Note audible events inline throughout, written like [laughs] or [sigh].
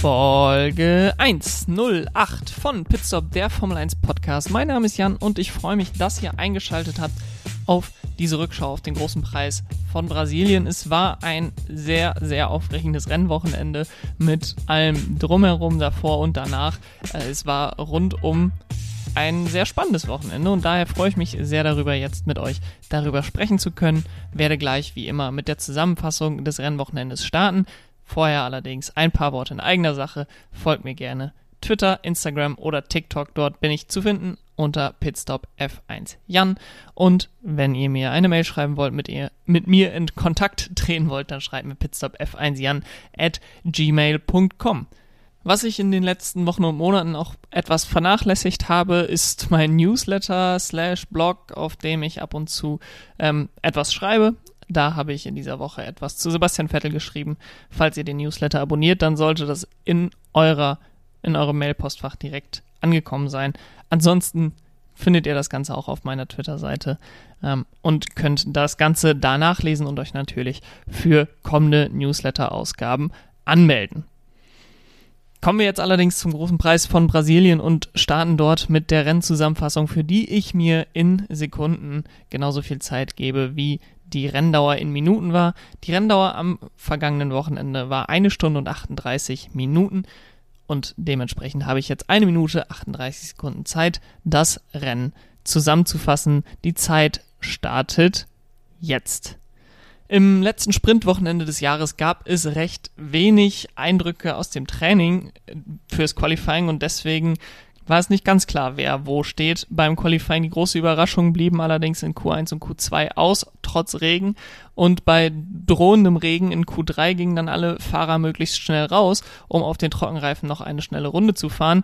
Folge 108 von Pitstop, der Formel 1 Podcast. Mein Name ist Jan und ich freue mich, dass ihr eingeschaltet habt auf diese Rückschau auf den großen Preis von Brasilien. Es war ein sehr, sehr aufregendes Rennwochenende mit allem drumherum davor und danach. Äh, es war rundum ein sehr spannendes Wochenende und daher freue ich mich sehr darüber, jetzt mit euch darüber sprechen zu können. Werde gleich wie immer mit der Zusammenfassung des Rennwochenendes starten. Vorher allerdings ein paar Worte in eigener Sache. Folgt mir gerne. Twitter, Instagram oder TikTok, dort bin ich zu finden unter Pitstop F1 Jan. Und wenn ihr mir eine Mail schreiben wollt, mit, ihr, mit mir in Kontakt treten wollt, dann schreibt mir Pitstop F1 Jan at gmail.com. Was ich in den letzten Wochen und Monaten auch etwas vernachlässigt habe, ist mein Newsletter slash Blog, auf dem ich ab und zu ähm, etwas schreibe. Da habe ich in dieser Woche etwas zu Sebastian Vettel geschrieben. Falls ihr den Newsletter abonniert, dann sollte das in eurer in eurem Mailpostfach direkt angekommen sein. Ansonsten findet ihr das Ganze auch auf meiner Twitter-Seite ähm, und könnt das Ganze da nachlesen und euch natürlich für kommende Newsletter-Ausgaben anmelden. Kommen wir jetzt allerdings zum großen Preis von Brasilien und starten dort mit der Rennzusammenfassung, für die ich mir in Sekunden genauso viel Zeit gebe, wie die Renndauer in Minuten war. Die Renndauer am vergangenen Wochenende war eine Stunde und 38 Minuten und dementsprechend habe ich jetzt eine Minute 38 Sekunden Zeit, das Rennen zusammenzufassen. Die Zeit startet jetzt. Im letzten Sprintwochenende des Jahres gab es recht wenig Eindrücke aus dem Training äh, fürs Qualifying und deswegen war es nicht ganz klar, wer wo steht. Beim Qualifying die große Überraschung blieben allerdings in Q1 und Q2 aus, trotz Regen. Und bei drohendem Regen in Q3 gingen dann alle Fahrer möglichst schnell raus, um auf den Trockenreifen noch eine schnelle Runde zu fahren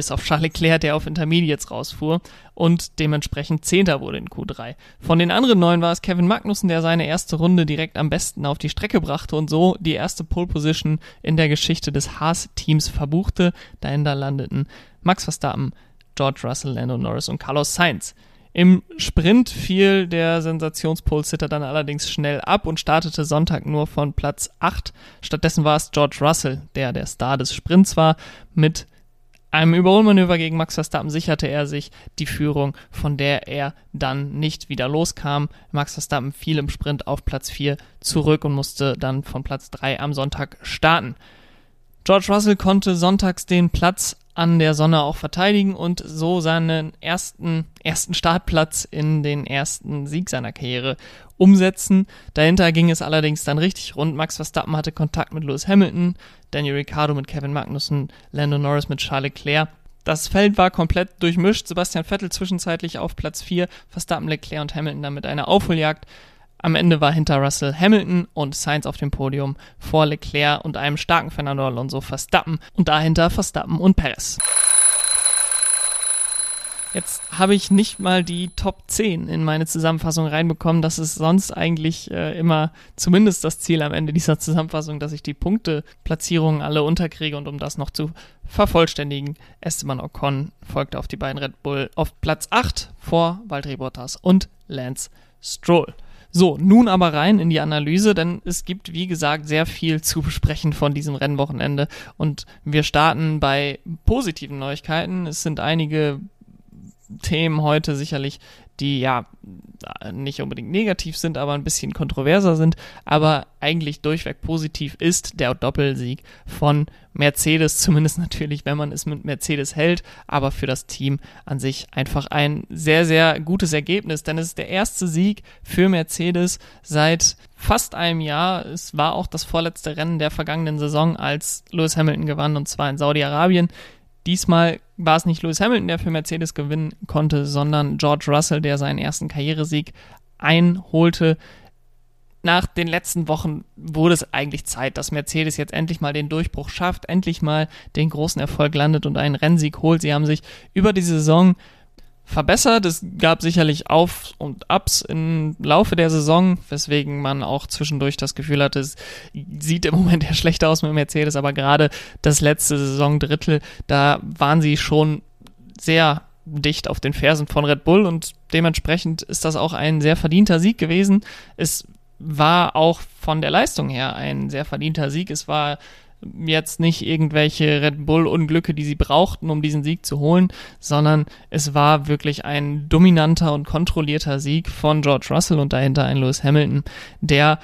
bis auf Charles Leclerc, der auf Intermediates rausfuhr und dementsprechend Zehnter wurde in Q3. Von den anderen neun war es Kevin Magnussen, der seine erste Runde direkt am besten auf die Strecke brachte und so die erste Pole Position in der Geschichte des Haas-Teams verbuchte. Dahinter landeten Max Verstappen, George Russell, Lando Norris und Carlos Sainz. Im Sprint fiel der Sensationspole-Sitter dann allerdings schnell ab und startete Sonntag nur von Platz 8. Stattdessen war es George Russell, der der Star des Sprints war, mit einem Überholmanöver gegen Max Verstappen sicherte er sich die Führung, von der er dann nicht wieder loskam. Max Verstappen fiel im Sprint auf Platz 4 zurück und musste dann von Platz 3 am Sonntag starten. George Russell konnte sonntags den Platz an der Sonne auch verteidigen und so seinen ersten, ersten Startplatz in den ersten Sieg seiner Karriere umsetzen. Dahinter ging es allerdings dann richtig rund. Max Verstappen hatte Kontakt mit Lewis Hamilton, Daniel Ricciardo mit Kevin Magnussen, Lando Norris mit Charles Leclerc. Das Feld war komplett durchmischt. Sebastian Vettel zwischenzeitlich auf Platz 4, Verstappen, Leclerc und Hamilton dann mit einer Aufholjagd. Am Ende war hinter Russell Hamilton und Sainz auf dem Podium vor Leclerc und einem starken Fernando Alonso Verstappen und dahinter Verstappen und Perez. Jetzt habe ich nicht mal die Top 10 in meine Zusammenfassung reinbekommen. Das ist sonst eigentlich äh, immer zumindest das Ziel am Ende dieser Zusammenfassung, dass ich die Punkteplatzierungen alle unterkriege und um das noch zu vervollständigen, Esteban Ocon folgte auf die beiden Red Bull auf Platz 8 vor Valtteri Bottas und Lance Stroll. So, nun aber rein in die Analyse, denn es gibt, wie gesagt, sehr viel zu besprechen von diesem Rennwochenende und wir starten bei positiven Neuigkeiten. Es sind einige Themen heute sicherlich, die ja nicht unbedingt negativ sind, aber ein bisschen kontroverser sind, aber eigentlich durchweg positiv ist der Doppelsieg von Mercedes, zumindest natürlich, wenn man es mit Mercedes hält, aber für das Team an sich einfach ein sehr, sehr gutes Ergebnis, denn es ist der erste Sieg für Mercedes seit fast einem Jahr. Es war auch das vorletzte Rennen der vergangenen Saison, als Lewis Hamilton gewann, und zwar in Saudi-Arabien. Diesmal war es nicht Lewis Hamilton, der für Mercedes gewinnen konnte, sondern George Russell, der seinen ersten Karrieresieg einholte. Nach den letzten Wochen wurde es eigentlich Zeit, dass Mercedes jetzt endlich mal den Durchbruch schafft, endlich mal den großen Erfolg landet und einen Rennsieg holt. Sie haben sich über die Saison verbessert. Es gab sicherlich Auf- und Ups im Laufe der Saison, weswegen man auch zwischendurch das Gefühl hatte, es sieht im Moment ja schlechter aus mit Mercedes, aber gerade das letzte Saisondrittel, da waren sie schon sehr dicht auf den Fersen von Red Bull und dementsprechend ist das auch ein sehr verdienter Sieg gewesen. Es war auch von der Leistung her ein sehr verdienter Sieg. Es war jetzt nicht irgendwelche Red Bull-Unglücke, die sie brauchten, um diesen Sieg zu holen, sondern es war wirklich ein dominanter und kontrollierter Sieg von George Russell und dahinter ein Lewis Hamilton, der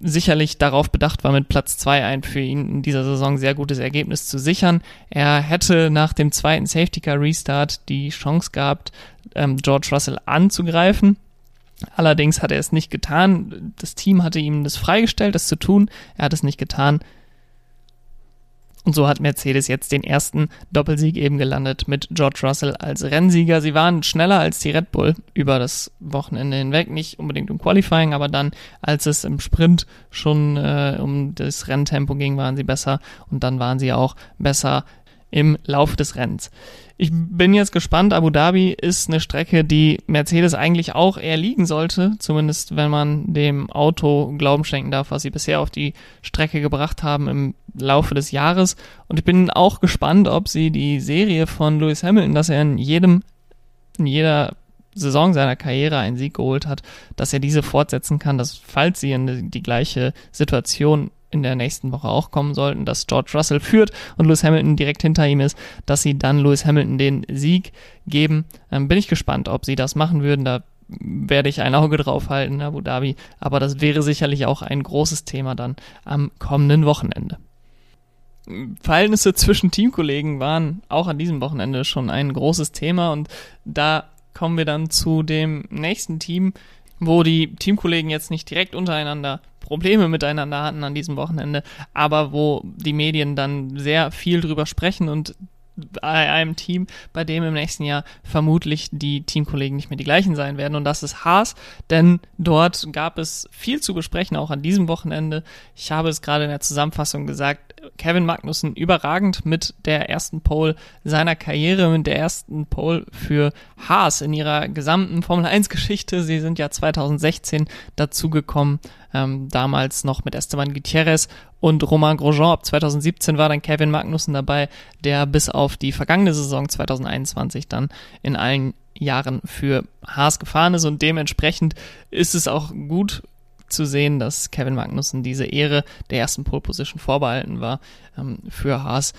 sicherlich darauf bedacht war, mit Platz 2 ein für ihn in dieser Saison sehr gutes Ergebnis zu sichern. Er hätte nach dem zweiten Safety Car Restart die Chance gehabt, ähm, George Russell anzugreifen. Allerdings hat er es nicht getan. Das Team hatte ihm das freigestellt, das zu tun. Er hat es nicht getan. Und so hat Mercedes jetzt den ersten Doppelsieg eben gelandet mit George Russell als Rennsieger. Sie waren schneller als die Red Bull über das Wochenende hinweg, nicht unbedingt im Qualifying, aber dann, als es im Sprint schon äh, um das Renntempo ging, waren sie besser und dann waren sie auch besser im Lauf des Rennens. Ich bin jetzt gespannt. Abu Dhabi ist eine Strecke, die Mercedes eigentlich auch eher liegen sollte, zumindest wenn man dem Auto Glauben schenken darf, was sie bisher auf die Strecke gebracht haben im Laufe des Jahres. Und ich bin auch gespannt, ob sie die Serie von Lewis Hamilton, dass er in jedem, in jeder Saison seiner Karriere einen Sieg geholt hat, dass er diese fortsetzen kann, dass falls sie in die gleiche Situation in der nächsten Woche auch kommen sollten, dass George Russell führt und Lewis Hamilton direkt hinter ihm ist, dass sie dann Lewis Hamilton den Sieg geben. Ähm, bin ich gespannt, ob sie das machen würden. Da werde ich ein Auge drauf halten Abu Dhabi. Aber das wäre sicherlich auch ein großes Thema dann am kommenden Wochenende. Verhältnisse zwischen Teamkollegen waren auch an diesem Wochenende schon ein großes Thema und da kommen wir dann zu dem nächsten Team, wo die Teamkollegen jetzt nicht direkt untereinander Probleme miteinander hatten an diesem Wochenende, aber wo die Medien dann sehr viel drüber sprechen und bei einem Team, bei dem im nächsten Jahr vermutlich die Teamkollegen nicht mehr die gleichen sein werden. Und das ist Haas, denn dort gab es viel zu besprechen, auch an diesem Wochenende. Ich habe es gerade in der Zusammenfassung gesagt, Kevin Magnussen überragend mit der ersten Pole seiner Karriere, mit der ersten Pole für Haas in ihrer gesamten Formel 1 Geschichte. Sie sind ja 2016 dazugekommen, ähm, damals noch mit Esteban Gutierrez und Romain Grosjean. Ab 2017 war dann Kevin Magnussen dabei, der bis auf die vergangene Saison 2021 dann in allen Jahren für Haas gefahren ist und dementsprechend ist es auch gut zu sehen, dass Kevin Magnussen diese Ehre der ersten Pole Position vorbehalten war ähm, für Haas.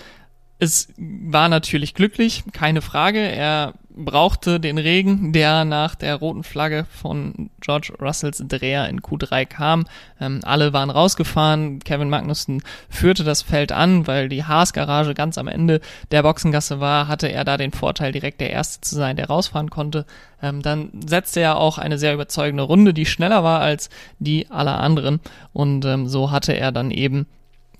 Es war natürlich glücklich, keine Frage. Er brauchte den Regen, der nach der roten Flagge von George Russells Dreher in Q3 kam. Ähm, alle waren rausgefahren. Kevin Magnussen führte das Feld an, weil die Haas-Garage ganz am Ende der Boxengasse war, hatte er da den Vorteil, direkt der Erste zu sein, der rausfahren konnte. Ähm, dann setzte er auch eine sehr überzeugende Runde, die schneller war als die aller anderen. Und ähm, so hatte er dann eben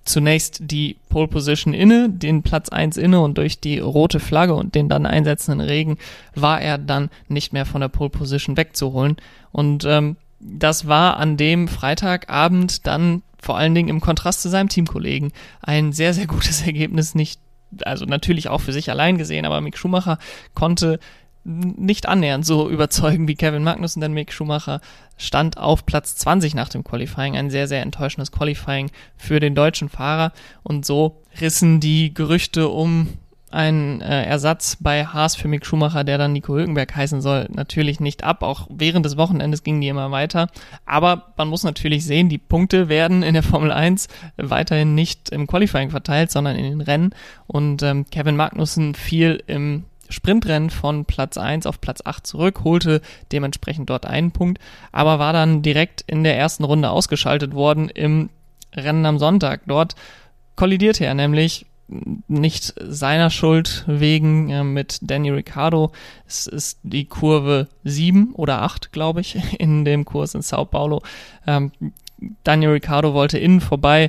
zunächst die Pole Position inne, den Platz 1 inne und durch die rote Flagge und den dann einsetzenden Regen war er dann nicht mehr von der Pole Position wegzuholen. Und ähm, das war an dem Freitagabend dann vor allen Dingen im Kontrast zu seinem Teamkollegen ein sehr, sehr gutes [laughs] Ergebnis, nicht also natürlich auch für sich allein gesehen, aber Mick Schumacher konnte nicht annähernd so überzeugen wie Kevin Magnussen, denn Mick Schumacher stand auf Platz 20 nach dem Qualifying. Ein sehr, sehr enttäuschendes Qualifying für den deutschen Fahrer. Und so rissen die Gerüchte um einen äh, Ersatz bei Haas für Mick Schumacher, der dann Nico Hülkenberg heißen soll, natürlich nicht ab. Auch während des Wochenendes gingen die immer weiter. Aber man muss natürlich sehen, die Punkte werden in der Formel 1 weiterhin nicht im Qualifying verteilt, sondern in den Rennen. Und ähm, Kevin Magnussen fiel im Sprintrennen von Platz 1 auf Platz 8 zurück, holte dementsprechend dort einen Punkt, aber war dann direkt in der ersten Runde ausgeschaltet worden im Rennen am Sonntag. Dort kollidierte er nämlich nicht seiner Schuld wegen äh, mit Danny Ricciardo. Es ist die Kurve 7 oder 8, glaube ich, [laughs] in dem Kurs in Sao Paulo. Ähm, Daniel Ricciardo wollte innen vorbei,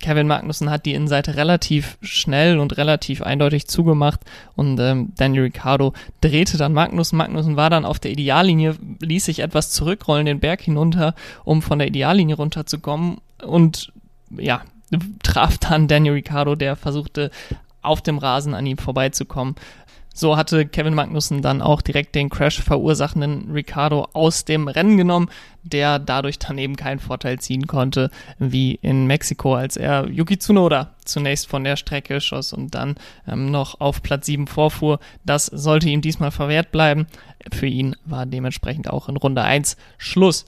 Kevin Magnussen hat die Innenseite relativ schnell und relativ eindeutig zugemacht und ähm, Daniel Ricciardo drehte dann Magnussen. Magnussen war dann auf der Ideallinie, ließ sich etwas zurückrollen, den Berg hinunter, um von der Ideallinie runterzukommen und ja, traf dann Daniel Ricciardo, der versuchte auf dem Rasen an ihm vorbeizukommen. So hatte Kevin Magnussen dann auch direkt den Crash verursachenden Ricardo aus dem Rennen genommen, der dadurch dann eben keinen Vorteil ziehen konnte, wie in Mexiko, als er Yuki Tsunoda zunächst von der Strecke schoss und dann ähm, noch auf Platz 7 vorfuhr. Das sollte ihm diesmal verwehrt bleiben. Für ihn war dementsprechend auch in Runde 1 Schluss.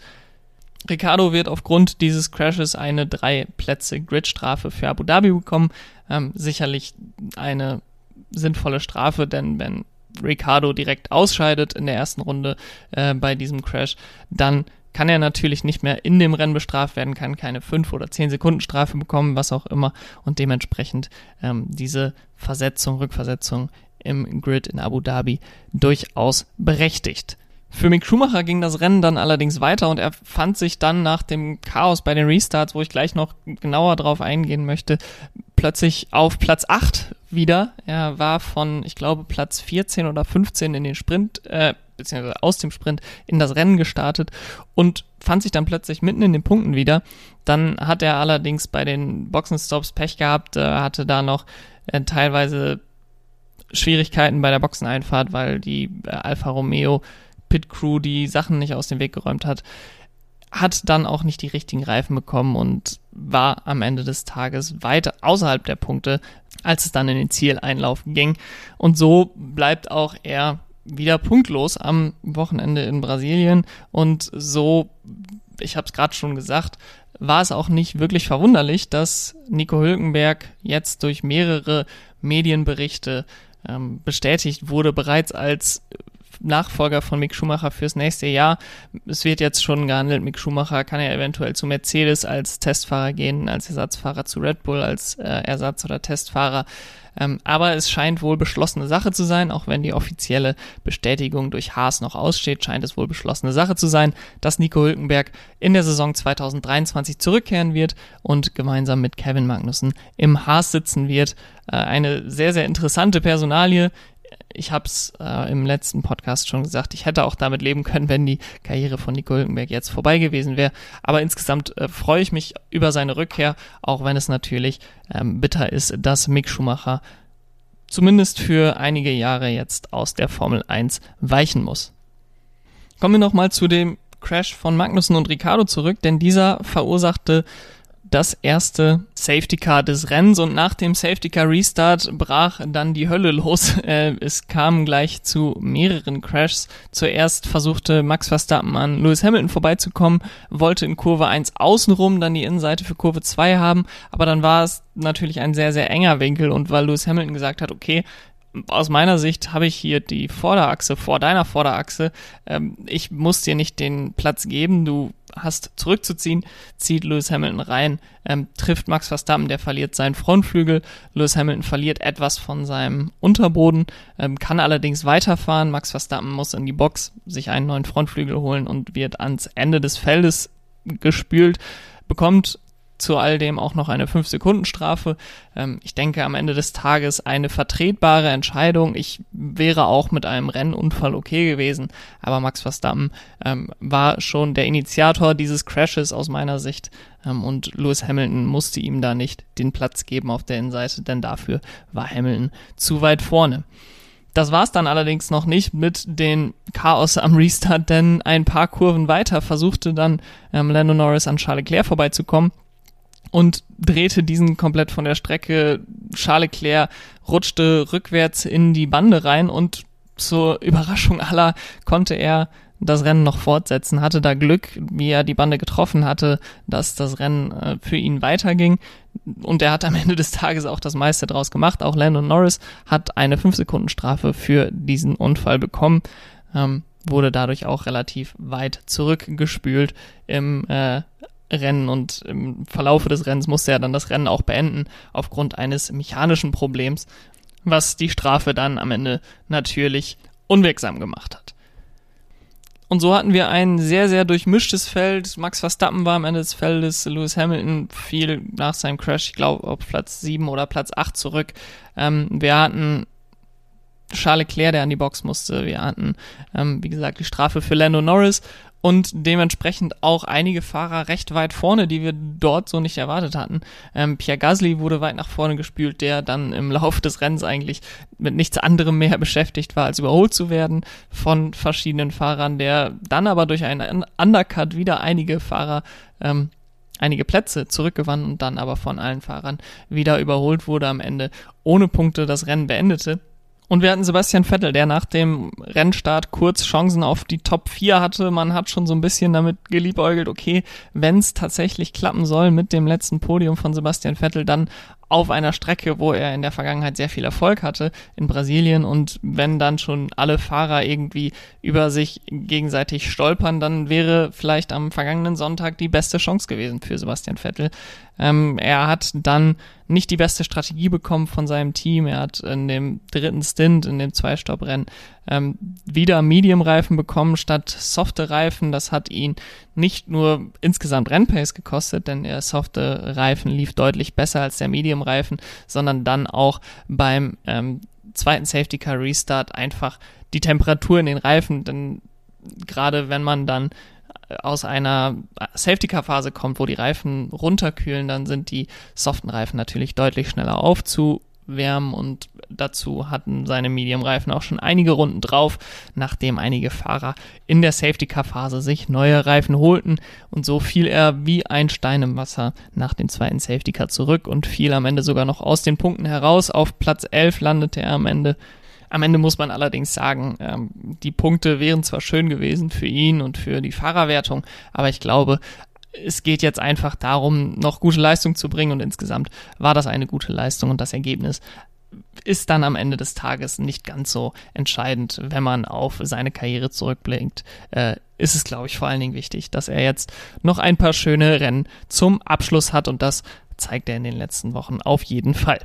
Ricardo wird aufgrund dieses Crashes eine drei Plätze Gridstrafe für Abu Dhabi bekommen. Ähm, sicherlich eine sinnvolle Strafe, denn wenn Ricardo direkt ausscheidet in der ersten Runde äh, bei diesem Crash, dann kann er natürlich nicht mehr in dem Rennen bestraft werden, kann keine 5 oder 10 Sekunden Strafe bekommen, was auch immer, und dementsprechend ähm, diese Versetzung, Rückversetzung im Grid in Abu Dhabi durchaus berechtigt. Für Mick Schumacher ging das Rennen dann allerdings weiter und er fand sich dann nach dem Chaos bei den Restarts, wo ich gleich noch genauer drauf eingehen möchte, plötzlich auf Platz 8 wieder. Er war von, ich glaube, Platz 14 oder 15 in den Sprint, äh, beziehungsweise aus dem Sprint in das Rennen gestartet und fand sich dann plötzlich mitten in den Punkten wieder. Dann hat er allerdings bei den Boxenstops Pech gehabt, äh, hatte da noch äh, teilweise Schwierigkeiten bei der Boxeneinfahrt, weil die äh, Alfa Romeo Pit Crew die Sachen nicht aus dem Weg geräumt hat. Hat dann auch nicht die richtigen Reifen bekommen und war am Ende des Tages weit außerhalb der Punkte, als es dann in den Zieleinlauf ging. Und so bleibt auch er wieder punktlos am Wochenende in Brasilien. Und so, ich habe es gerade schon gesagt, war es auch nicht wirklich verwunderlich, dass Nico Hülkenberg jetzt durch mehrere Medienberichte ähm, bestätigt wurde, bereits als Nachfolger von Mick Schumacher fürs nächste Jahr. Es wird jetzt schon gehandelt, Mick Schumacher kann ja eventuell zu Mercedes als Testfahrer gehen, als Ersatzfahrer zu Red Bull, als äh, Ersatz- oder Testfahrer. Ähm, aber es scheint wohl beschlossene Sache zu sein, auch wenn die offizielle Bestätigung durch Haas noch aussteht, scheint es wohl beschlossene Sache zu sein, dass Nico Hülkenberg in der Saison 2023 zurückkehren wird und gemeinsam mit Kevin Magnussen im Haas sitzen wird. Äh, eine sehr, sehr interessante Personalie ich habe es äh, im letzten Podcast schon gesagt, ich hätte auch damit leben können, wenn die Karriere von Nico Hülkenberg jetzt vorbei gewesen wäre. Aber insgesamt äh, freue ich mich über seine Rückkehr, auch wenn es natürlich ähm, bitter ist, dass Mick Schumacher zumindest für einige Jahre jetzt aus der Formel 1 weichen muss. Kommen wir nochmal zu dem Crash von Magnussen und Ricardo zurück, denn dieser verursachte das erste Safety Car des Rennens und nach dem Safety Car Restart brach dann die Hölle los. [laughs] Äh, es kam gleich zu mehreren Crashs. Zuerst versuchte Max Verstappen an Lewis Hamilton vorbeizukommen, wollte in Kurve 1 außenrum dann die Innenseite für Kurve 2 haben, aber dann war es natürlich ein sehr, sehr enger Winkel und weil Lewis Hamilton gesagt hat, okay, aus meiner Sicht habe ich hier die Vorderachse vor deiner Vorderachse. Ähm, ich muss dir nicht den Platz geben. Du hast zurückzuziehen, zieht Lewis Hamilton rein, ähm, trifft Max Verstappen, der verliert seinen Frontflügel. Lewis Hamilton verliert etwas von seinem Unterboden, ähm, kann allerdings weiterfahren. Max Verstappen muss in die Box sich einen neuen Frontflügel holen und wird ans Ende des Feldes gespült bekommt zu all dem auch noch eine 5-Sekunden-Strafe. Ähm, ich denke am Ende des Tages eine vertretbare Entscheidung. Ich wäre auch mit einem Rennunfall okay gewesen, aber Max Verstappen ähm, war schon der Initiator dieses Crashes aus meiner Sicht ähm, und Lewis Hamilton musste ihm da nicht den Platz geben auf der Innenseite, denn dafür war Hamilton zu weit vorne. Das war's dann allerdings noch nicht mit den Chaos am Restart, denn ein paar Kurven weiter versuchte dann ähm, Lando Norris an Charles Leclerc vorbeizukommen und drehte diesen komplett von der Strecke. Charles Leclerc rutschte rückwärts in die Bande rein und zur [laughs] Überraschung aller konnte er das Rennen noch fortsetzen, hatte da Glück, wie er die Bande getroffen hatte, dass das Rennen äh, für ihn weiterging. Und er hat am [laughs] Ende des Tages auch das meiste draus gemacht. Auch Landon Norris hat eine 5-Sekunden-Strafe für diesen Unfall bekommen, ähm, wurde dadurch auch relativ weit zurückgespült im äh, Rennen und im Verlaufe des Rennens musste er dann das Rennen auch beenden aufgrund eines mechanischen Problems, was die Strafe dann am Ende natürlich unwirksam gemacht hat. Und so hatten wir ein sehr, sehr durchmischtes Feld. Max Verstappen war am Ende des Feldes, Lewis Hamilton fiel nach seinem Crash, ich glaube, auf Platz 7 oder Platz 8 zurück. Ähm, wir hatten Charles Leclerc, der an die Box musste. Wir hatten, ähm, wie gesagt, die Strafe für Lando Norris und dementsprechend auch einige Fahrer recht weit vorne, die wir dort so nicht erwartet hatten. Ähm, Pierre Gasly wurde weit nach vorne gespült, der dann im [laughs] Laufe des Rennens eigentlich mit nichts anderem mehr beschäftigt war, als überholt zu werden von verschiedenen Fahrern, der dann aber durch einen Undercut wieder einige Fahrer ähm, einige Plätze zurückgewann und dann aber von allen Fahrern wieder überholt wurde am Ende ohne Punkte das Rennen beendete Und wir hatten Sebastian Vettel, der nach dem Rennstart kurz Chancen auf die Top 4 hatte. Man hat schon so ein bisschen damit geliebäugelt, okay, wenn es tatsächlich klappen soll mit dem letzten Podium von Sebastian Vettel, dann auf einer Strecke, wo er in der Vergangenheit sehr viel Erfolg hatte, in Brasilien. Und wenn dann schon alle Fahrer irgendwie über sich gegenseitig stolpern, dann wäre vielleicht am vergangenen Sonntag die beste Chance gewesen für Sebastian Vettel. Ähm, er hat dann nicht die beste Strategie bekommen von seinem Team. Er hat in dem dritten Stint, in dem Zweistopp-Rennen, ähm, wieder Medium-Reifen bekommen statt softe Reifen. Das hat ihn nicht nur insgesamt Rennpace gekostet, denn der softe Reifen lief deutlich besser als der Medium-Reifen, sondern dann auch beim ähm, zweiten Safety Car Restart einfach die Temperatur in den Reifen, denn gerade wenn man dann aus einer Safety Car Phase kommt, wo die Reifen runterkühlen, dann sind die soften Reifen natürlich deutlich schneller aufzuwärmen und dazu hatten seine Medium Reifen auch schon einige Runden drauf, nachdem einige Fahrer in der Safety Car Phase sich neue Reifen holten und so fiel er wie ein Stein im Wasser nach dem zweiten Safety Car zurück und fiel am Ende sogar noch aus den Punkten heraus. Auf Platz 11 landete er am Ende am Ende muss man allerdings sagen, ähm, die Punkte wären zwar schön gewesen für ihn und für die Fahrerwertung, aber ich glaube, es geht jetzt einfach darum, noch gute Leistung zu bringen und insgesamt war das eine gute Leistung und das Ergebnis ist dann am Ende des Tages nicht ganz so entscheidend, wenn man auf seine Karriere zurückblickt. Äh, ist es, glaube ich, vor allen Dingen wichtig, dass er jetzt noch ein paar schöne Rennen zum Abschluss hat und das zeigt er in den letzten Wochen auf jeden Fall.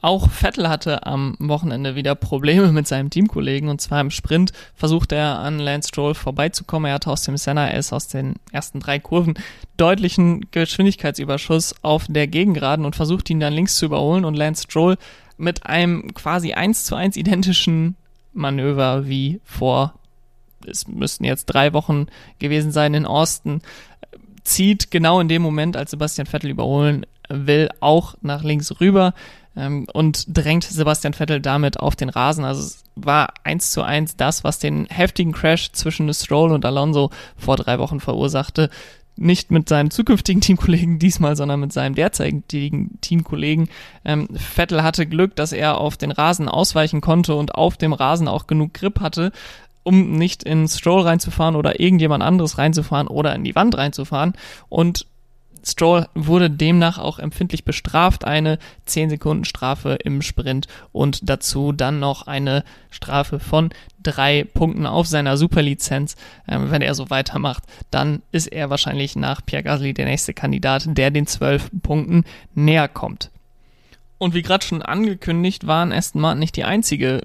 Auch Vettel hatte am Wochenende wieder Probleme mit seinem Teamkollegen. Und zwar im Sprint versuchte er an Lance Stroll vorbeizukommen. Er hatte aus dem Senna S aus den ersten drei Kurven deutlichen Geschwindigkeitsüberschuss auf der Gegengeraden und versuchte ihn dann links zu überholen. Und Lance Stroll mit einem quasi eins zu eins identischen Manöver wie vor, es müssten jetzt drei Wochen gewesen sein in Austin, zieht genau in dem Moment, als Sebastian Vettel überholen will, auch nach links rüber ähm, und drängt Sebastian Vettel damit auf den Rasen. Also es war eins zu eins das, was den heftigen Crash zwischen Stroll und Alonso vor drei Wochen verursachte. Nicht mit seinem zukünftigen [laughs] Teamkollegen diesmal, sondern mit seinem derzeitigen Teamkollegen. Ähm, Vettel hatte Glück, dass er auf den Rasen ausweichen konnte und auf dem Rasen auch genug Grip hatte, um nicht in Stroll reinzufahren oder irgendjemand anderes reinzufahren oder in die Wand reinzufahren. Und Stroll wurde demnach auch empfindlich bestraft, eine 10 Sekunden Strafe im Sprint und dazu dann noch eine Strafe von drei Punkten auf seiner Superlizenz. Ähm, wenn er so weitermacht, dann ist er wahrscheinlich nach Pierre Gasly der nächste Kandidat, der den 12 Punkten näher kommt. Und wie gerade schon angekündigt, waren Aston Martin nicht die einzige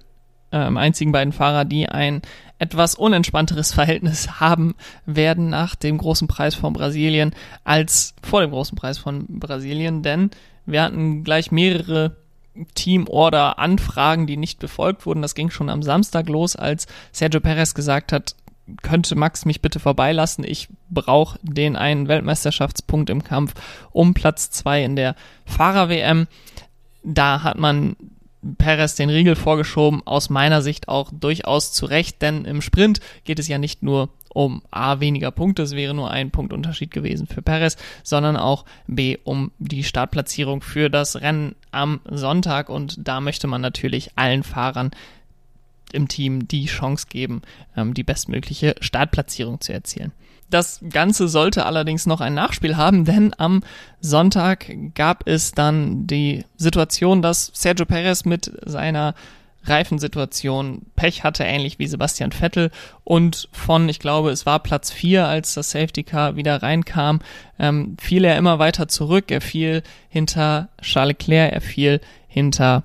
ähm, einzigen beiden Fahrer, die ein etwas unentspannteres [laughs] Verhältnis haben werden nach dem großen Preis von Brasilien als vor dem großen Preis von Brasilien, denn wir hatten gleich mehrere Team-Order-Anfragen, die nicht befolgt wurden. Das ging schon am Samstag los, als Sergio Perez gesagt hat, könnte Max mich bitte vorbeilassen. Ich brauche den einen Weltmeisterschaftspunkt im Kampf um Platz zwei in der Fahrer-WM. Da hat man Perez den Riegel vorgeschoben, aus meiner Sicht auch durchaus zu Recht, denn im Sprint geht es ja nicht nur um A weniger Punkte, es wäre nur ein Punktunterschied gewesen für Perez, sondern auch B um die Startplatzierung für das Rennen am Sonntag und da möchte man natürlich allen Fahrern im Team die Chance geben, ähm, die bestmögliche Startplatzierung zu erzielen. Das Ganze sollte allerdings noch ein Nachspiel haben, denn am Sonntag gab es dann die Situation, dass Sergio Perez mit seiner Reifensituation Pech hatte, ähnlich wie Sebastian Vettel und von, ich glaube, es war Platz 4, als das Safety Car wieder reinkam, ähm, fiel er immer weiter zurück. Er fiel hinter Charles Leclerc, er fiel hinter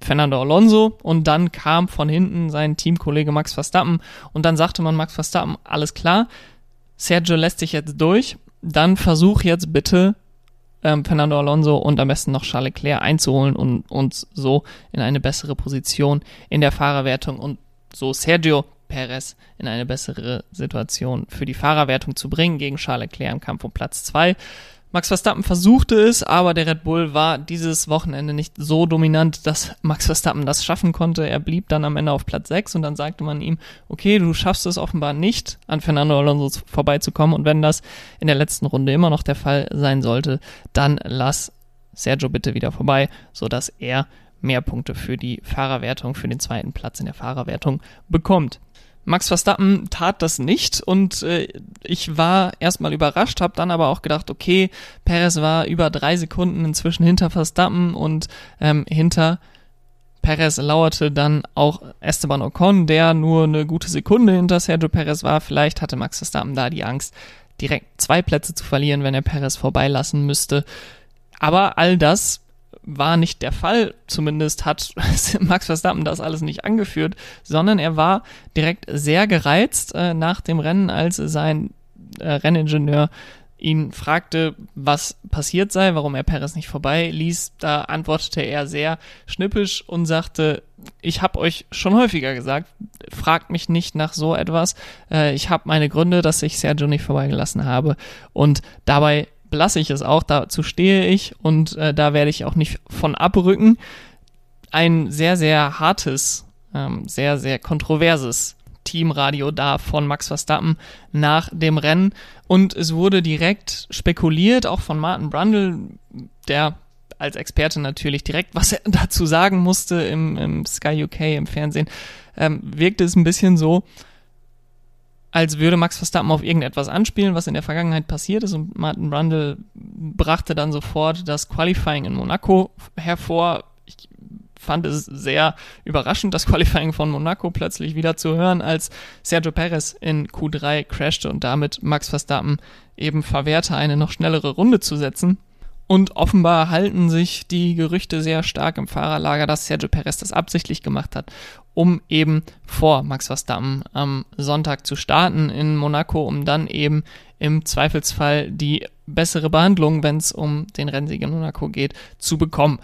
Fernando Alonso und dann kam von hinten sein Teamkollege Max Verstappen und dann sagte man Max Verstappen, alles klar, Sergio lässt sich jetzt durch, dann versuch jetzt bitte ähm, Fernando Alonso und am besten noch Charles Leclerc einzuholen und uns so in eine bessere Position in der Fahrerwertung und so Sergio Perez in eine bessere Situation für die Fahrerwertung zu bringen gegen Charles Leclerc im Kampf um Platz 2. Max Verstappen versuchte es, aber der Red Bull war dieses Wochenende nicht so dominant, dass Max Verstappen das schaffen konnte. Er blieb dann am Ende auf Platz 6 und dann sagte man ihm, okay, du schaffst es offenbar nicht, an Fernando Alonso vorbeizukommen und wenn das in der letzten Runde immer noch der Fall sein sollte, dann lass Sergio bitte wieder vorbei, sodass er mehr Punkte für die Fahrerwertung, für den zweiten Platz in der Fahrerwertung bekommt. Max Verstappen tat das nicht und äh, ich war erstmal überrascht, habe dann aber auch gedacht, okay, Perez war über drei Sekunden inzwischen hinter Verstappen und ähm, hinter Perez lauerte dann auch Esteban Ocon, der nur eine gute Sekunde hinter Sergio Perez war. Vielleicht hatte Max Verstappen da die Angst, direkt zwei Plätze zu verlieren, wenn er Perez vorbeilassen müsste. Aber all das war nicht der Fall. Zumindest hat [laughs] Max Verstappen das alles nicht angeführt, sondern er war direkt sehr gereizt äh, nach dem Rennen, als sein äh, Renningenieur ihn fragte, was passiert sei, warum er Perez nicht vorbei ließ, da antwortete er sehr schnippisch und sagte, ich habe euch schon häufiger gesagt, fragt mich nicht nach so etwas. Äh, ich habe meine Gründe, dass ich Sergio nicht vorbeigelassen habe. Und dabei belasse ich es auch, dazu stehe ich und äh, da werde ich auch nicht von abrücken. Ein sehr, sehr hartes, ähm, sehr, sehr kontroverses Teamradio da von Max Verstappen nach dem Rennen. Und es wurde direkt spekuliert, auch von Martin Brundle, der als Experte natürlich direkt, was er [laughs] dazu sagen musste im, im Sky UK, im Fernsehen, ähm, wirkte es ein bisschen so, als würde Max Verstappen auf irgendetwas anspielen, was in der Vergangenheit passiert ist. Und Martin Brundle brachte dann sofort das Qualifying in Monaco hervor. Ich fand es sehr überraschend, das Qualifying von Monaco plötzlich wieder zu hören, als Sergio Perez in Q3 crashte und damit Max Verstappen eben verwehrte, eine noch schnellere Runde zu setzen. Und offenbar halten sich die Gerüchte sehr stark im Fahrerlager, dass Sergio Perez das absichtlich gemacht hat, um eben vor Max Verstappen am Sonntag zu starten in Monaco, um dann eben im Zweifelsfall die bessere Behandlung, wenn es um den Rennsieg in Monaco geht, zu bekommen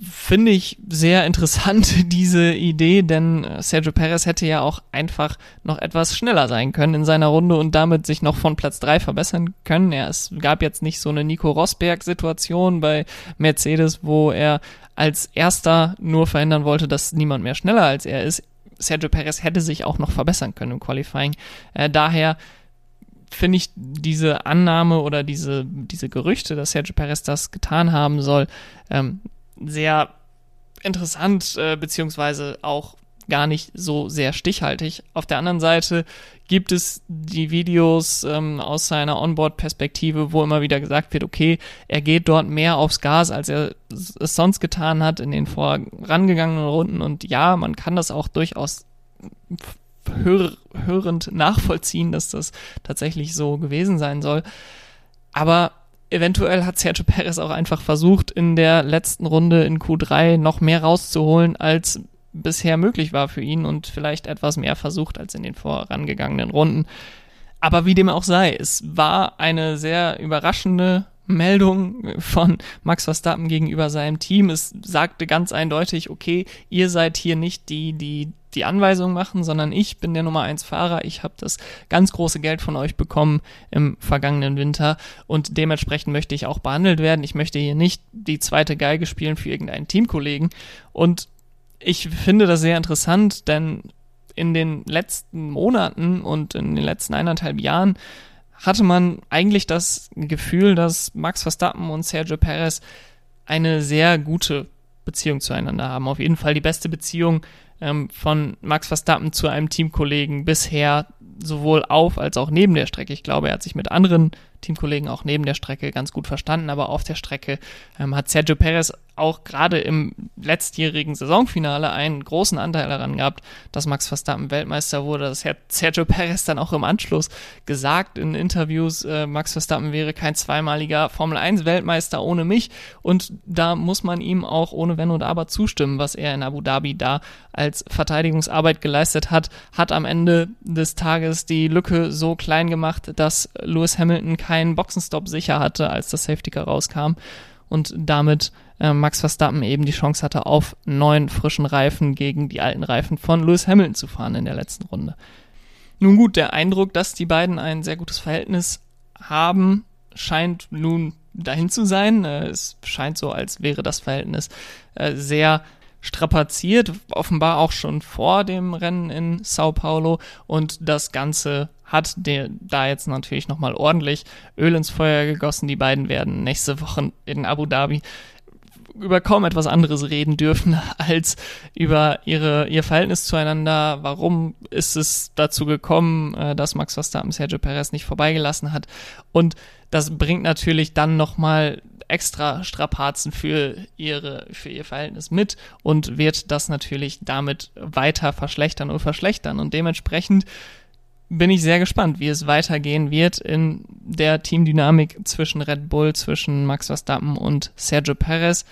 finde ich sehr interessant, [laughs] diese Idee, denn äh, Sergio Perez hätte ja auch einfach noch etwas schneller sein können in seiner Runde und damit sich noch von Platz drei verbessern können. Ja, es gab jetzt nicht so eine Nico Rosberg-Situation bei Mercedes, wo er als erster nur verhindern wollte, dass niemand mehr schneller als er ist. Sergio Perez hätte sich auch noch verbessern können im Qualifying. Äh, daher finde ich diese Annahme oder diese, diese Gerüchte, dass Sergio Perez das getan haben soll, ähm, sehr interessant, äh, beziehungsweise auch gar nicht so sehr stichhaltig. Auf der anderen Seite gibt es die Videos ähm, aus seiner Onboard-Perspektive, wo immer wieder gesagt wird, okay, er geht dort mehr aufs Gas, als er es sonst getan hat in den vorangegangenen Runden. Und ja, man kann das auch durchaus hör hörend nachvollziehen, dass das tatsächlich so gewesen sein soll. Aber eventuell hat Sergio Perez auch einfach versucht, in der letzten Runde in Q3 noch mehr rauszuholen, als bisher möglich war für ihn und vielleicht etwas mehr versucht als in den vorangegangenen Runden. Aber wie dem auch sei, es war eine sehr überraschende Meldung von Max Verstappen gegenüber seinem Team. Es sagte ganz eindeutig, okay, ihr seid hier nicht die, die die Anweisung machen, sondern ich bin der Nummer eins Fahrer. Ich habe das ganz große Geld von euch bekommen im vergangenen Winter und dementsprechend möchte ich auch behandelt werden. Ich möchte hier nicht die zweite Geige spielen für irgendeinen Teamkollegen und ich finde das sehr interessant, denn in den letzten Monaten und in den letzten eineinhalb Jahren hatte man eigentlich das Gefühl, dass Max Verstappen und Sergio Perez eine sehr gute Beziehung zueinander haben. Auf jeden Fall die beste Beziehung ähm, von Max Verstappen zu einem Teamkollegen bisher sowohl auf als auch neben der Strecke. Ich glaube, er hat sich mit anderen Teamkollegen auch neben der Strecke ganz gut verstanden, aber auf der Strecke ähm, hat Sergio Perez auch gerade im letztjährigen Saisonfinale einen großen Anteil daran gehabt, dass Max Verstappen Weltmeister wurde. Das hat Sergio Perez dann auch im Anschluss gesagt in Interviews, äh, Max Verstappen wäre kein zweimaliger Formel 1 Weltmeister ohne mich und da muss man ihm auch ohne Wenn und Aber zustimmen, was er in Abu Dhabi da als Verteidigungsarbeit geleistet hat, hat am Ende des Tages die Lücke so klein gemacht, dass Lewis Hamilton keinen Boxenstopp sicher hatte, als das Safety Car rauskam und damit äh, Max Verstappen eben die Chance hatte, auf neuen frischen Reifen gegen die alten Reifen von Lewis Hamilton zu fahren in der letzten Runde. Nun gut, der Eindruck, dass die beiden ein sehr gutes Verhältnis haben, scheint nun dahin zu sein. Äh, es scheint so, als wäre das Verhältnis äh, sehr strapaziert, offenbar auch schon vor dem Rennen in Sao Paulo und das Ganze hat der, da jetzt natürlich nochmal ordentlich Öl ins Feuer gegossen. Die beiden werden nächste Woche in Abu Dhabi über kaum etwas anderes reden dürfen [laughs] als über ihre, ihr Verhältnis zueinander. Warum ist es dazu gekommen, äh, dass Max Verstappen Sergio Perez nicht vorbeigelassen hat? Und das bringt natürlich dann nochmal extra Strapazen für ihre, für ihr Verhältnis mit und wird das natürlich damit weiter verschlechtern und verschlechtern. Und dementsprechend bin ich sehr gespannt, wie es weitergehen wird in der Teamdynamik zwischen Red Bull, zwischen Max Verstappen und Sergio Perez.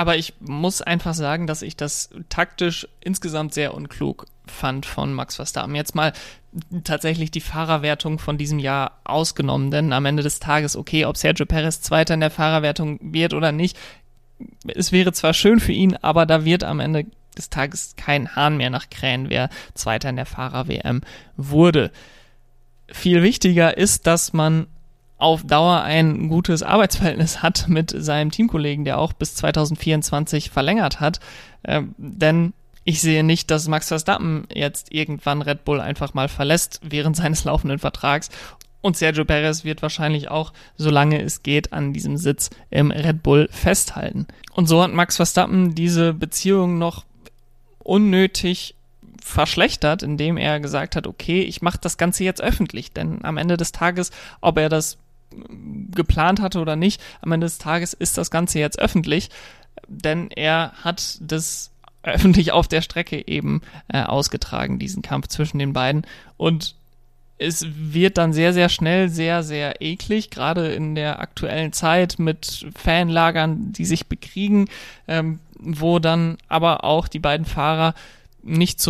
Aber ich muss einfach sagen, dass ich das taktisch insgesamt sehr unklug fand von Max Verstappen. Jetzt mal tatsächlich die Fahrerwertung von diesem Jahr ausgenommen, denn am Ende des Tages, okay, ob Sergio Perez Zweiter in der Fahrerwertung wird oder nicht, es wäre zwar schön für ihn, aber da wird am Ende des Tages kein Hahn mehr nach Krähen, wer Zweiter in der Fahrer-WM wurde. Viel wichtiger ist, dass man auf Dauer ein gutes Arbeitsverhältnis hat mit seinem Teamkollegen, der auch bis 2024 verlängert hat. Ähm, denn ich sehe nicht, dass Max Verstappen jetzt irgendwann Red Bull einfach mal verlässt während seines laufenden Vertrags. Und Sergio Perez wird wahrscheinlich auch, solange es geht, an diesem Sitz im Red Bull festhalten. Und so hat Max Verstappen diese Beziehung noch unnötig verschlechtert, indem er gesagt hat, okay, ich mache das Ganze jetzt öffentlich, denn am Ende des Tages, ob er das geplant hatte oder nicht, am Ende des Tages ist das Ganze jetzt öffentlich, denn er hat das öffentlich auf der Strecke eben äh, ausgetragen, diesen Kampf zwischen den beiden. Und es wird dann sehr, sehr schnell sehr, sehr eklig, gerade in der aktuellen Zeit mit Fanlagern, die sich bekriegen, ähm, wo dann aber auch die beiden Fahrer nicht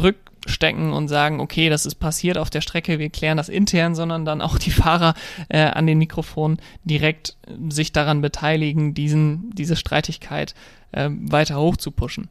zurückstecken und sagen, okay, das ist passiert auf der Strecke, wir klären das intern, sondern dann auch die Fahrer äh, an den Mikrofonen direkt sich daran beteiligen, diesen, diese Streitigkeit äh, weiter hoch zu pushen.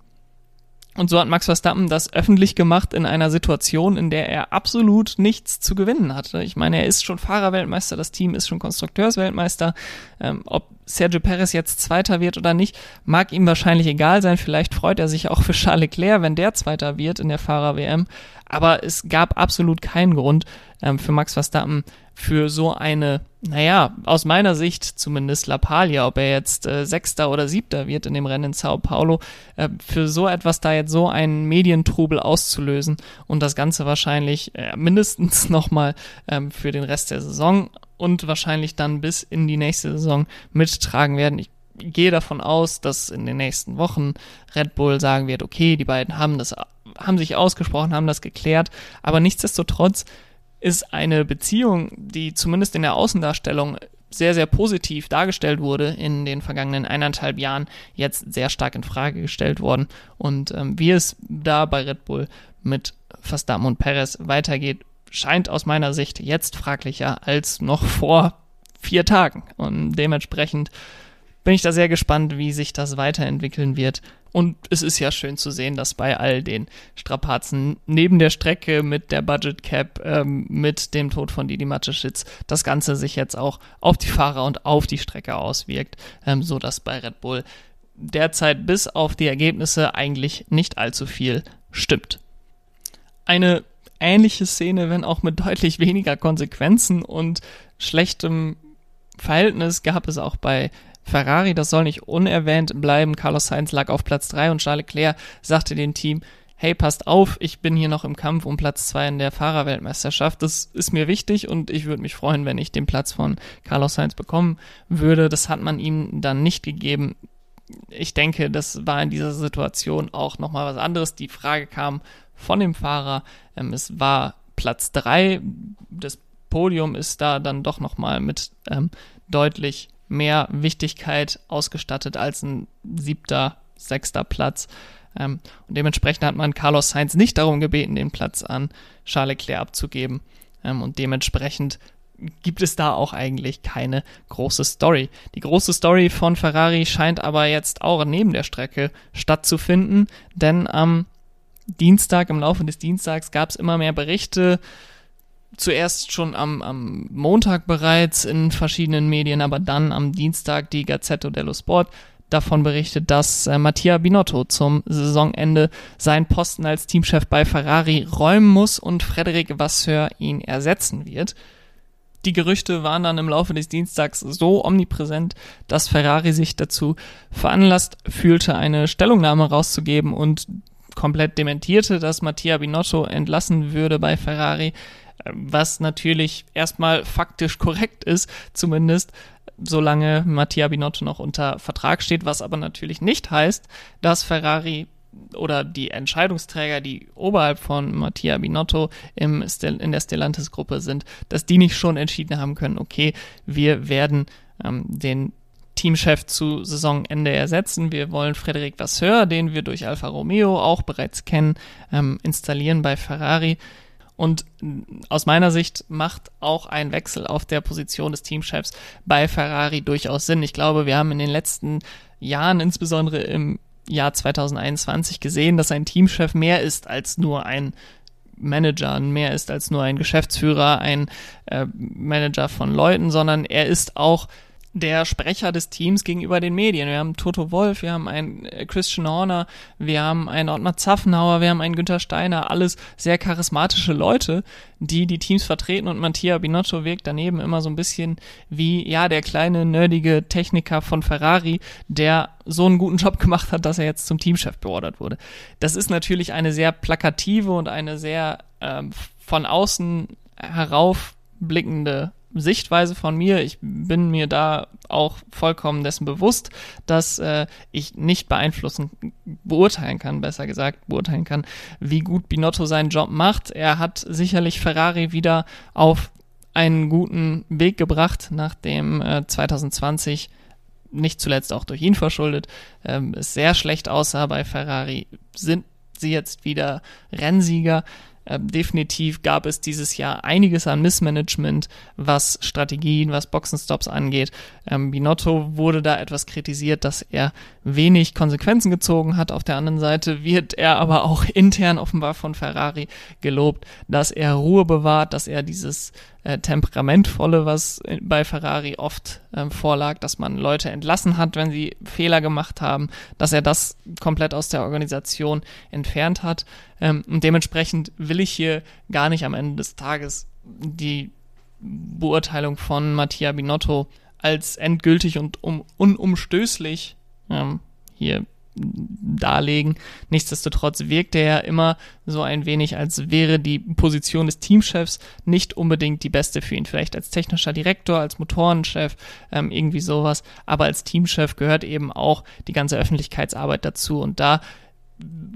Und so hat Max Verstappen das öffentlich gemacht in einer Situation, in der er absolut nichts zu gewinnen hatte. Ich meine, er ist schon Fahrerweltmeister, das Team ist schon Konstrukteursweltmeister. Ähm, ob Sergio Perez jetzt Zweiter wird oder nicht, mag ihm wahrscheinlich egal sein. Vielleicht freut er sich auch für Charles Leclerc, wenn der Zweiter wird in der Fahrer-WM. Aber es gab absolut keinen Grund ähm, für Max Verstappen für so eine, naja, aus meiner Sicht zumindest Lappalia, ob er jetzt äh, Sechster oder Siebter wird in dem Rennen in Sao Paulo, äh, für so etwas da jetzt so einen Medientrubel auszulösen und das Ganze wahrscheinlich äh, mindestens [laughs] nochmal ähm, für den Rest der Saison und wahrscheinlich dann bis in die nächste Saison mittragen werden. Ich gehe davon aus, dass in den nächsten Wochen Red Bull sagen wird, okay, die beiden haben das, haben sich ausgesprochen, haben das geklärt, aber nichtsdestotrotz ist eine Beziehung, die zumindest in der Außendarstellung sehr, sehr positiv dargestellt wurde in den vergangenen eineinhalb Jahren, jetzt sehr stark in Frage gestellt worden. Und ähm, wie es da bei Red Bull mit Verstappen und Perez weitergeht, scheint aus meiner Sicht jetzt fraglicher als noch vor vier Tagen. Und dementsprechend bin ich da sehr gespannt, wie sich das weiterentwickeln wird. Und es ist ja schön zu sehen, dass bei all den Strapazen neben der Strecke mit der Budget Cap, ähm, mit dem Tod von Didi Mateschitz, das Ganze sich jetzt auch auf die Fahrer und auf die Strecke auswirkt, ähm, so dass bei Red Bull derzeit bis auf die Ergebnisse eigentlich nicht allzu viel stimmt. Eine ähnliche Szene, wenn auch mit deutlich weniger Konsequenzen und schlechtem Verhältnis gab es auch bei Ferrari, das soll nicht unerwähnt bleiben. Carlos Sainz lag auf Platz 3 und Charles Leclerc sagte dem Team, hey, passt auf, ich bin hier noch im Kampf um Platz 2 in der Fahrerweltmeisterschaft. Das ist mir wichtig und ich würde mich freuen, wenn ich den Platz von Carlos Sainz bekommen würde. Das hat man ihm dann nicht gegeben. Ich denke, das war in dieser Situation auch nochmal was anderes. Die Frage kam von dem Fahrer. Ähm, es war Platz 3. Das Podium ist da dann doch nochmal mit ähm, deutlich mehr Wichtigkeit ausgestattet als ein siebter, sechster Platz. Ähm, und dementsprechend hat man Carlos Sainz nicht darum gebeten, den Platz an Charles Leclerc abzugeben. Ähm, und dementsprechend gibt es da auch eigentlich keine große Story. Die große Story von Ferrari scheint aber jetzt auch neben der Strecke stattzufinden, denn am Dienstag, im Laufe des Dienstags gab es immer mehr Berichte, zuerst schon am, am Montag bereits in verschiedenen Medien, aber dann am Dienstag die Gazzetto dello Sport davon berichtet, dass äh, Mattia Binotto zum Saisonende seinen Posten als Teamchef bei Ferrari räumen muss und Frederic Vasseur ihn ersetzen wird. die Gerüchte waren dann im Laufe des Dienstags so omnipräsent, dass Ferrari sich dazu veranlasst fühlte, eine Stellungnahme rauszugeben und komplett dementierte, dass Mattia Binotto entlassen würde bei Ferrari, was natürlich erstmal faktisch korrekt ist, zumindest solange Mattia Binotto noch unter Vertrag steht, was aber natürlich nicht heißt, dass Ferrari oder die Entscheidungsträger, die oberhalb von Mattia Binotto im in der Stellantis-Gruppe sind, dass die nicht schon entschieden haben können, okay, wir werden ähm, den Teamchef zu Saisonende ersetzen. Wir wollen Frederic Vasseur, den wir durch Alfa Romeo auch bereits kennen, ähm, installieren bei Ferrari. Und aus meiner Sicht macht auch ein Wechsel auf der Position des Teamchefs bei Ferrari durchaus Sinn. Ich glaube, wir haben in den letzten Jahren, insbesondere im Jahr 2021 gesehen, dass ein Teamchef mehr ist als nur ein Manager, mehr ist als nur ein Geschäftsführer, ein äh, Manager von Leuten, sondern er ist auch der Sprecher des Teams gegenüber den Medien. Wir haben Toto Wolf, wir haben einen äh, Christian Horner, wir haben einen Ottmar Zaffenhauer, wir haben einen Günther Steiner, alles sehr charismatische Leute, die die Teams vertreten und Mattia Binotto wirkt daneben immer so ein bisschen wie, ja, der kleine, nerdige Techniker von Ferrari, der so einen guten Job gemacht hat, dass er jetzt zum Teamchef beordert wurde. Das ist natürlich eine sehr plakative und eine sehr ähm, von außen heraufblickende Sichtweise von mir. Ich bin mir da auch vollkommen dessen bewusst, dass äh, ich nicht beeinflussen, beurteilen kann, besser gesagt, beurteilen kann, wie gut Binotto seinen Job macht. Er hat sicherlich Ferrari wieder auf einen guten Weg gebracht, nachdem äh, 2020 nicht zuletzt auch durch ihn verschuldet, ähm, es sehr schlecht aussah bei Ferrari, sind sie jetzt wieder Rennsieger. Ähm, definitiv gab es dieses Jahr einiges an Missmanagement, was Strategien, was Boxenstops angeht. Ähm, Binotto wurde da etwas kritisiert, dass er wenig Konsequenzen gezogen hat. Auf der anderen Seite wird er aber auch [laughs] intern offenbar von Ferrari gelobt, dass er Ruhe bewahrt, dass er dieses äh, temperamentvolle, was bei Ferrari oft äh, vorlag, dass man Leute entlassen hat, wenn sie Fehler gemacht haben, dass er das komplett aus der Organisation entfernt hat. Ähm, und dementsprechend will ich hier gar nicht am Ende des Tages die Beurteilung von Mattia Binotto als endgültig und um, unumstößlich ähm, hier darlegen. Nichtsdestotrotz wirkt er ja immer so ein wenig, als wäre die Position des Teamchefs nicht unbedingt die beste für ihn. Vielleicht als technischer Direktor, als Motorenchef, ähm, irgendwie sowas. Aber als Teamchef gehört eben auch die ganze Öffentlichkeitsarbeit dazu. Und da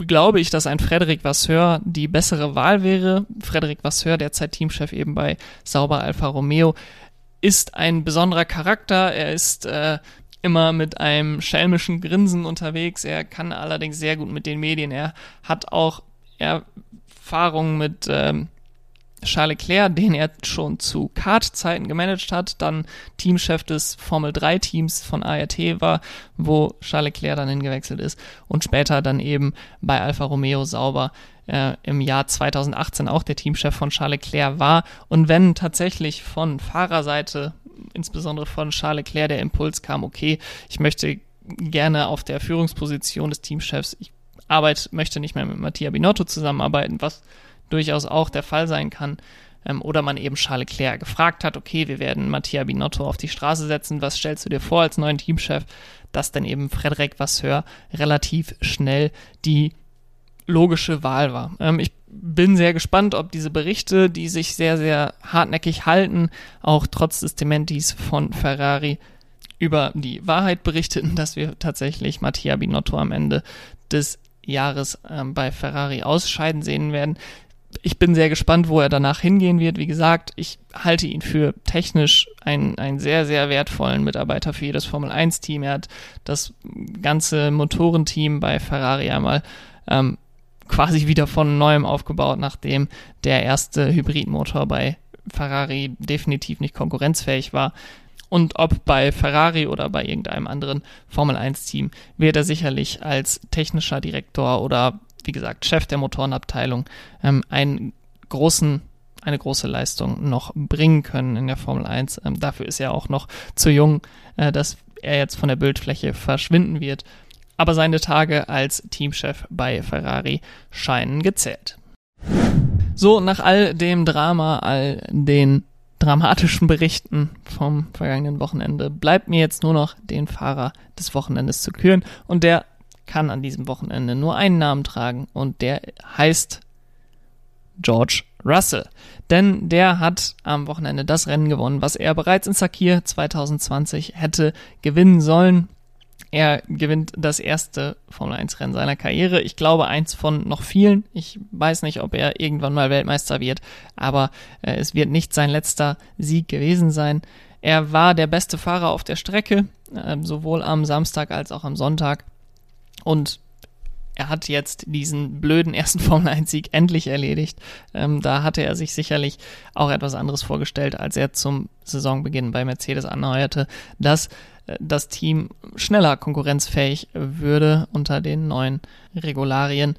glaube ich, dass ein Frederik Vasseur die bessere Wahl wäre. Frederik Vasseur, derzeit Teamchef eben bei Sauber Alfa Romeo, ist ein besonderer Charakter. Er ist äh, immer mit einem schelmischen Grinsen unterwegs. Er kann allerdings sehr gut mit den Medien. Er hat auch Erfahrungen mit ähm, Charles Leclerc, den er schon zu Kart-Zeiten gemanagt hat, dann Teamchef des Formel-3-Teams von ART war, wo Charles Leclerc dann hingewechselt ist und später dann eben bei Alfa Romeo Sauber äh, im Jahr 2018 auch der Teamchef von Charles Leclerc war. Und wenn tatsächlich von Fahrerseite insbesondere von Charles Leclerc der Impuls kam, okay, ich möchte gerne auf der Führungsposition des Teamchefs, ich arbeite, möchte nicht mehr mit Mattia Binotto zusammenarbeiten, was durchaus auch der Fall sein kann. Ähm, oder man eben Charles Leclerc gefragt hat, okay, wir werden Mattia Binotto auf die Straße setzen, was stellst du dir vor als neuen Teamchef? Dass dann eben Frederik Vasseur relativ schnell die logische Wahl war. Ähm, ich bin sehr gespannt, ob diese Berichte, die sich sehr, sehr hartnäckig halten, auch trotz des Dementis von Ferrari über die Wahrheit berichteten, [laughs] dass wir tatsächlich Mattia Binotto am Ende des Jahres ähm, bei Ferrari ausscheiden sehen werden. Ich bin sehr gespannt, wo er danach hingehen wird. Wie gesagt, ich halte ihn für technisch einen, einen sehr, sehr wertvollen Mitarbeiter für jedes Formel 1-Team. Er hat das ganze Motorenteam bei Ferrari einmal ähm, quasi wieder von neuem aufgebaut, nachdem der erste Hybridmotor bei Ferrari definitiv nicht konkurrenzfähig war. Und ob bei Ferrari oder bei irgendeinem anderen Formel 1 Team wird er sicherlich als technischer Direktor oder wie gesagt Chef der Motorenabteilung ähm, einen großen eine große Leistung noch bringen können in der Formel 1. Ähm, dafür ist er auch noch zu jung, äh, dass er jetzt von der Bildfläche verschwinden wird aber seine Tage als Teamchef bei Ferrari scheinen gezählt. So, nach all dem Drama, all den dramatischen Berichten vom vergangenen Wochenende bleibt mir jetzt nur noch den Fahrer des Wochenendes zu küren und der kann an diesem Wochenende nur einen Namen tragen und der heißt George Russell. Denn der hat am Wochenende das Rennen gewonnen, was er bereits in Sakir 2020 hätte gewinnen sollen. Er gewinnt das erste Formel 1 Rennen seiner Karriere. Ich glaube, eins von noch vielen. Ich weiß nicht, ob er irgendwann mal Weltmeister wird, aber äh, es wird nicht sein letzter Sieg gewesen sein. Er war der beste Fahrer auf der Strecke, äh, sowohl am Samstag als auch am Sonntag. Und er hat jetzt diesen blöden ersten [laughs] Formel 1 Sieg endlich erledigt. Ähm, da hatte er sich sicherlich auch etwas anderes vorgestellt, als er zum Saisonbeginn bei Mercedes anheuerte, dass äh, das Team schneller konkurrenzfähig würde unter den neuen Regularien.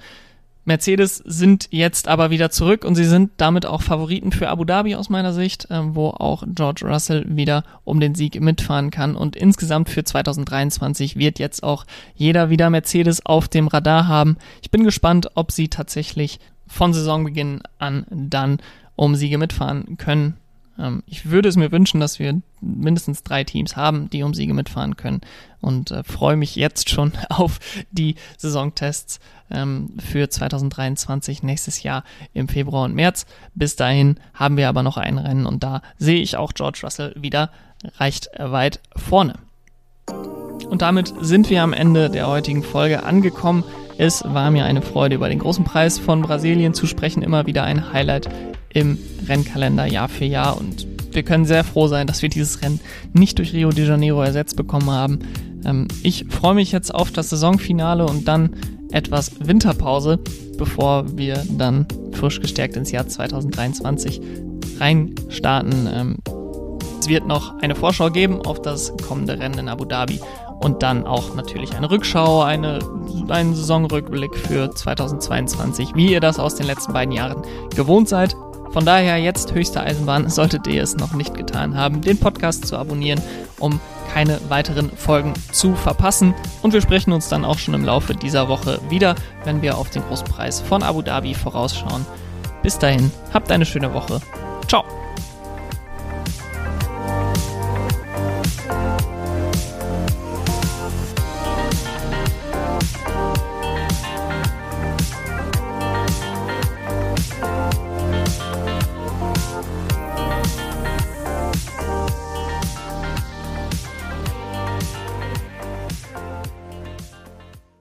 Mercedes sind jetzt aber wieder zurück und sie sind damit auch Favoriten für Abu Dhabi aus meiner Sicht, äh, wo auch George Russell wieder um den Sieg mitfahren kann. Und insgesamt für 2023 wird jetzt auch jeder wieder Mercedes auf dem Radar haben. Ich bin gespannt, ob sie tatsächlich von Saisonbeginn an dann um Siege mitfahren können. Ähm, ich würde es mir wünschen, dass wir mindestens drei Teams haben, die um Siege mitfahren können und äh, freue mich jetzt schon [laughs] auf die Saisontests ähm, für 2023 nächstes Jahr im Februar und März. Bis dahin haben wir aber noch ein Rennen und da sehe ich auch George Russell wieder recht weit vorne. Und damit sind wir am Ende der heutigen Folge angekommen. Es war mir eine Freude, über den großen Preis von Brasilien zu sprechen. Immer wieder ein Highlight im Rennkalender Jahr für Jahr. Und wir können sehr froh sein, dass wir dieses Rennen nicht durch Rio de Janeiro ersetzt bekommen haben. Ähm, ich freue mich jetzt auf das Saisonfinale und dann etwas Winterpause, bevor wir dann frisch gestärkt ins Jahr 2023 reinstarten. Ähm, es wird noch eine Vorschau geben auf das kommende Rennen in Abu Dhabi und dann auch natürlich eine Rückschau, eine, einen Saisonrückblick für 2022, wie ihr das aus den letzten beiden Jahren gewohnt seid. Von daher jetzt höchste Eisenbahn, solltet ihr es noch nicht getan haben, den Podcast zu abonnieren, um keine weiteren Folgen zu verpassen. Und wir sprechen uns dann auch schon im Laufe dieser Woche wieder, wenn wir auf den Großpreis von Abu Dhabi vorausschauen. Bis dahin, habt eine schöne Woche. Ciao.